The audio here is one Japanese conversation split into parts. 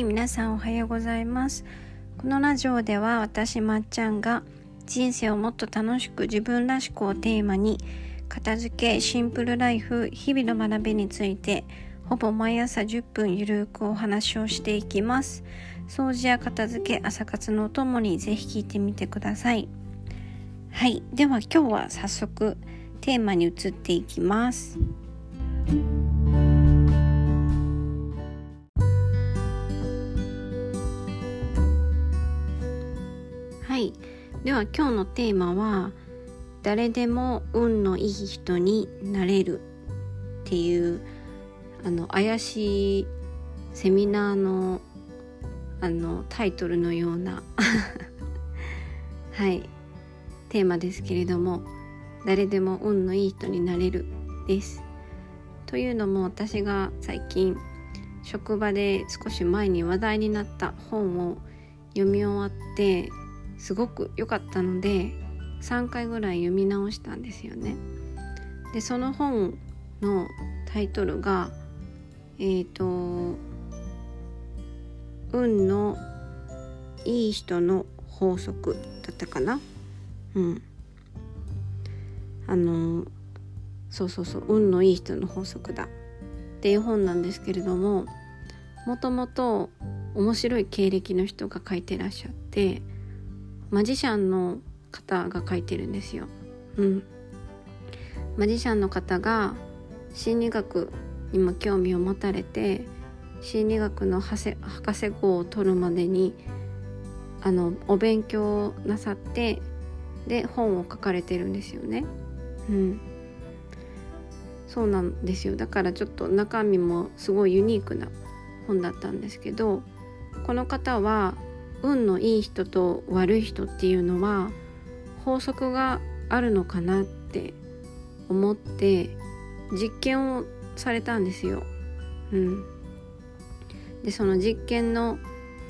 はい皆さんおはようございます。このラジオでは私まっちゃんが人生をもっと楽しく自分らしくをテーマに片付けシンプルライフ日々の学びについてほぼ毎朝10分ゆるくお話をしていきます。掃除や片付け朝活のお供にぜひ聞いてみてください。はいでは今日は早速テーマに移っていきます。では今日のテーマは誰でも運のいい人になれるっていうあの怪しいセミナーのあのタイトルのような はいテーマですけれども誰でも運のいい人になれるです。というのも私が最近職場で少し前に話題になった本を読み終わってすごく良かったので3回ぐらい読み直したんですよね。でその本のタイトルがえっ、ー、と運のいい人の法則だったかな？うん。あのそうそうそう運のいい人の法則だ。っていう本なんですけれどももともと面白い経歴の人が書いてらっしゃってマジシャンの方が書いてるんですよ。うん、マジシャンの方が心理学にも興味を持たれて心理学の博士号を取るまでにあのお勉強なさってで本を書かれてるんですよね。うん、そうなんですよだからちょっと中身もすごいユニークな本だったんですけどこの方は運のいい人と悪い人っていうのは法則があるのかなって思って実験をされたんですよ。うん、でその実験の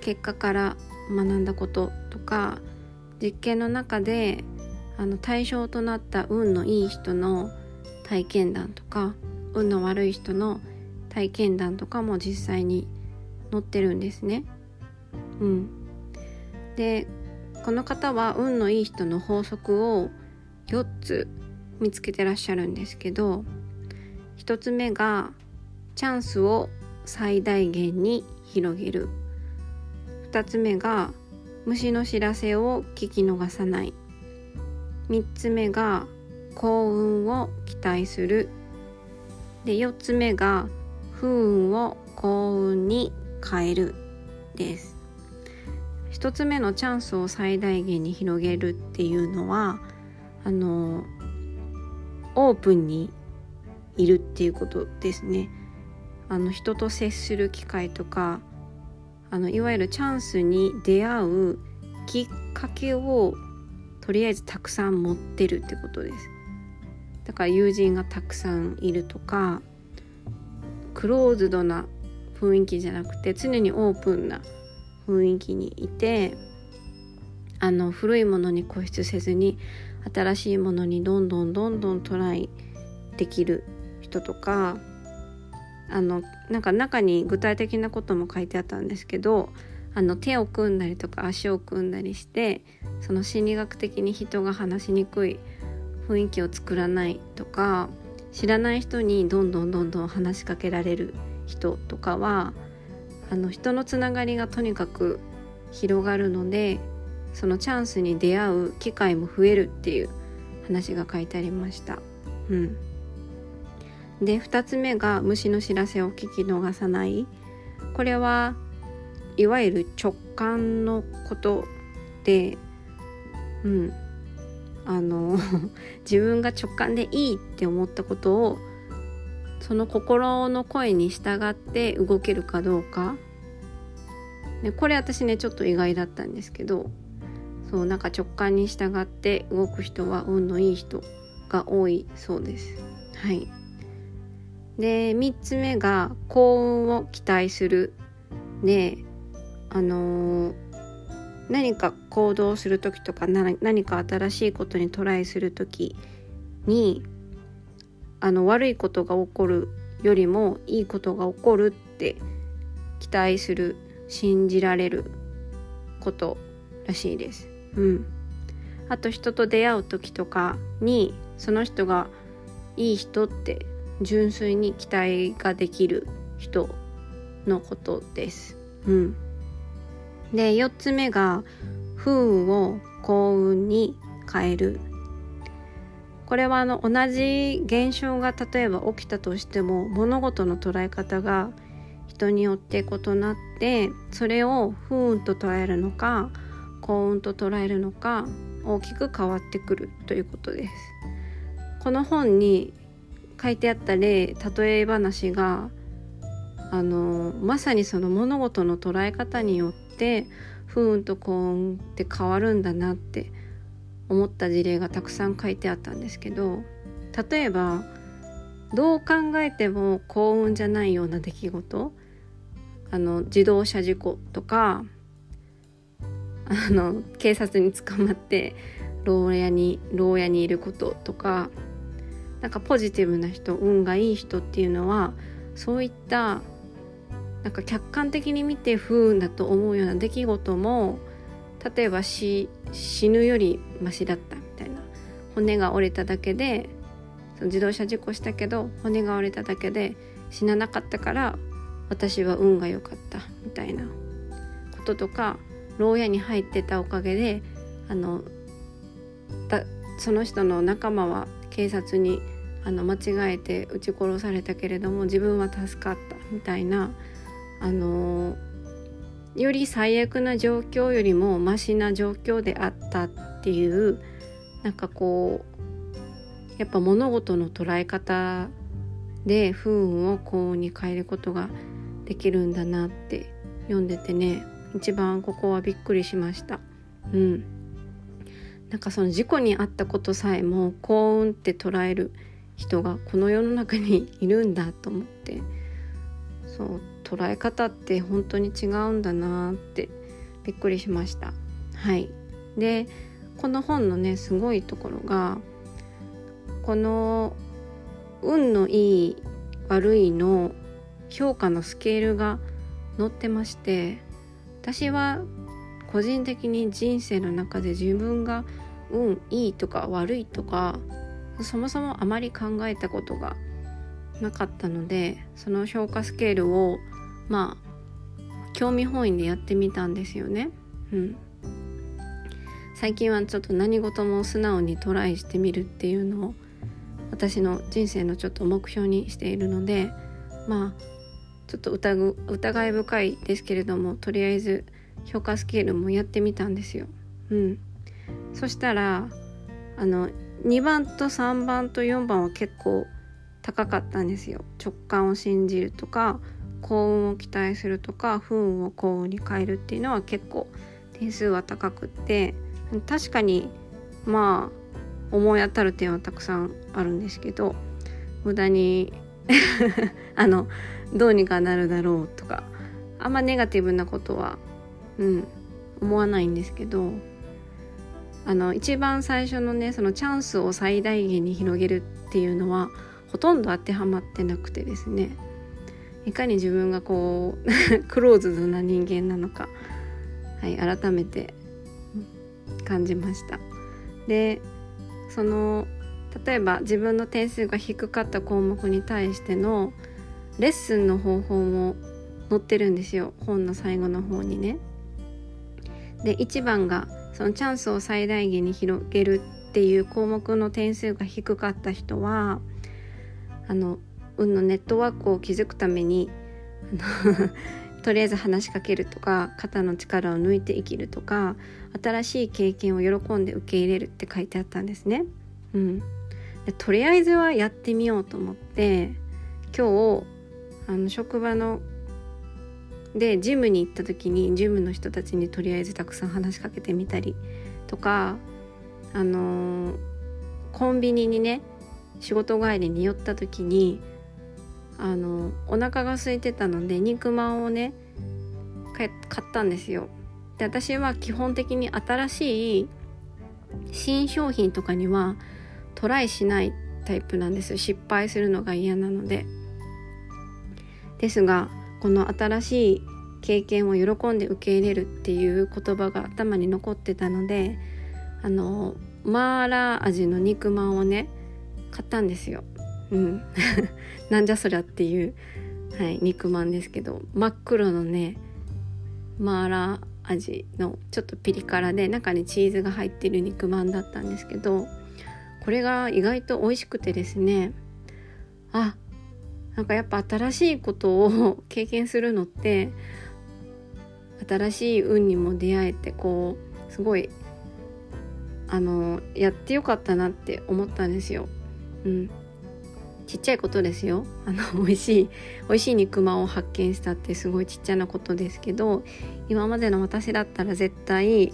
結果から学んだこととか実験の中であの対象となった運のいい人の体験談とか運の悪い人の体験談とかも実際に載ってるんですね。うん、でこの方は運のいい人の法則を4つ見つけてらっしゃるんですけど1つ目がチャンスを最大限に広げる。2つ目が虫の知らせを聞き逃さない。3つ目が幸運を期待する。で4つ目が不運を幸運に変えるです。1つ目のチャンスを最大限に広げるっていうのはあのオープンにいるっていうことですね。あの人と接する機会とかあのいわゆるチャンスに出会うきっかけをとりあえずたくさん持ってるってことです。だから友人がたくさんいるとかクローズドな雰囲気じゃなくて常にオープンな雰囲気にいてあの古いものに固執せずに新しいものにどんどんどんどんトライできる人とかあのなんか中に具体的なことも書いてあったんですけどあの手を組んだりとか足を組んだりしてその心理学的に人が話しにくい雰囲気を作らないとか知らない人にどんどんどんどん話しかけられる人とかはあの人のつながりがとにかく広がるのでそのチャンスに出会う機会も増えるっていう話が書いてありました。うん、で2つ目が虫の知らせを聞き逃さない。これはいわゆる直感のことでうん。あの 自分が直感でいいって思ったことをその心の声に従って動けるかどうか、ね、これ私ねちょっと意外だったんですけどそうなんか直感に従って動く人は運のいい人が多いそうです。はい、で3つ目が幸運を期待する。であのー、何か行動する時とか何か新しいことにトライする時にあの悪いことが起こるよりもいいことが起こるって期待する信じられることらしいです。うん、あと人と出会う時とかにその人がいい人って純粋に期待ができる人のことです。うん、で4つ目が不運を幸運に変えるこれはあの同じ現象が例えば起きたとしても物事の捉え方が人によって異なってそれを不運と捉えるのか幸運と捉えるのか大きく変わってくるということです。この本に書いてあった例例え話があのまさにその物事の捉え方によって不運と幸運って変わるんだなって思った事例がたくさん書いてあったんですけど例えばどう考えても幸運じゃないような出来事あの自動車事故とかあの警察に捕まって牢屋に牢屋にいることとかなんかポジティブな人運がいい人っていうのはそういったなんか客観的に見て不運だと思うような出来事も例えば死ぬよりマシだったみたいな。骨が折れただけでその自動車事故したけど骨が折れただけで死ななかったから私は運が良かったみたいな。こととか牢屋に入ってたおかげであのだその人の仲間は警察にあの間違えて撃ち殺されたけれども自分は助かったみたいなあのより最悪な状況よりもマシな状況であったっていうなんかこうやっぱ物事の捉え方で不運を幸運に変えることができるんだなって読んでてね。一番ここはびっくりしました。うん、なんかその事故に遭ったことさえも幸運って捉える人がこの世の中にいるんだと思って。そう。捉え方って本当に違うんだなってびっくりしました。はい。でこの本のねすごいところがこの運のいい悪いの評価のスケールが載ってまして私は個人的に人生の中で自分が運いいとか悪いとかそもそもあまり考えたことがなかったのでその評価スケールをまあ興味本位でやってみたんですよね。うん、最近はちょっと何事も素直にトライしてみるっていうのを私の人生のちょっと目標にしているのでまあちょっと疑疑い深いですけれどもとりあえず評価スケールもやってみたんですよ。うん、そしたらあの2番と3番と4番は結構高かったんですよ。直感を信じるとか幸運を期待するとか不運を幸運に変えるっていうのは結構点数は高くって確かにまあ思い当たる点はたくさんあるんですけど無駄に あのどうにかなるだろうとかあんまネガティブなことはうん思わないんですけどあの一番最初のねそのチャンスを最大限に広げるっていうのはほとんど当てはまってなくてですね。いかに自分がこう クローズドな人間なのか、はい、改めて感じました。でその例えば自分の点数が低かった項目に対してのレッスンの方法も載ってるんですよ。本の最後の方にね。で1番がそのチャンスを最大限に広げるっていう項目の点数が低かった人はあの運のネットワークを築くために とりあえず話しかけるとか肩の力を抜いて生きるとか新しい経験を喜んで受け入れるって書いてあったんですね。うん、でとりあえずはやってみようと思って今日あの職場のでジムに行った時にジムの人たちにとりあえずたくさん話しかけてみたりとかあのー、コンビニにね仕事帰りに寄った時にあのお腹が空いてたので肉まんをね買ったんですよ。で私は基本的に新しい新商品とかにはトライしないタイプなんです失敗するのが嫌なので。ですがこの新しい経験を喜んで受け入れるっていう言葉が頭に残ってたのであのマーラー味の肉まんをね買ったんですよ。うん、なんじゃそりゃっていう、はい、肉まんですけど真っ黒のねマーラー味のちょっとピリ辛で中にチーズが入ってる肉まんだったんですけどこれが意外と美味しくてですねあなんかやっぱ新しいことを 経験するのって新しい運にも出会えてこうすごいあのやってよかったなって思ったんですよ。うん、ちっちゃいことですよ。あの 美味しい美味しい肉まんを発見したってすごいちっちゃなことですけど今までの私だったら絶対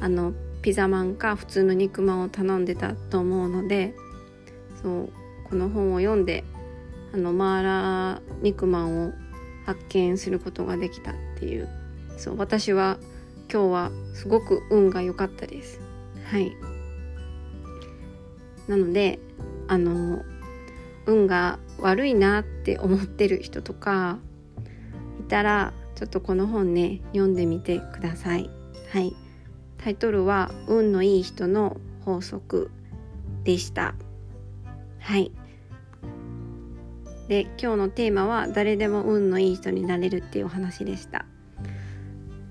あのピザマンか普通の肉まんを頼んでたと思うのでそうこの本を読んであのマーラー肉まんを発見することができたっていう。そう私は今日はすごく運が良かったです。はい。なのであの運が悪いなって思ってる人とかいたらちょっとこの本ね読んでみてください。はい。タイトルは運のいい人の法則でした。はい。で今日のテーマは誰でも運のいい人になれるっていうお話でした。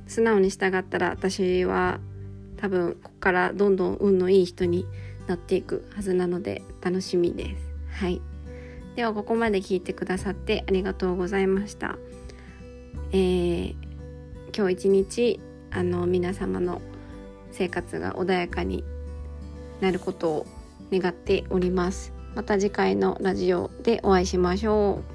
素直に従ったら私は多分ここからどんどん運のいい人になっていくはずなので楽しみです。はい。ではここまで聞いてくださってありがとうございました。えー、今日一日あの皆様の生活が穏やかになることを願っております。また次回のラジオでお会いしましょう。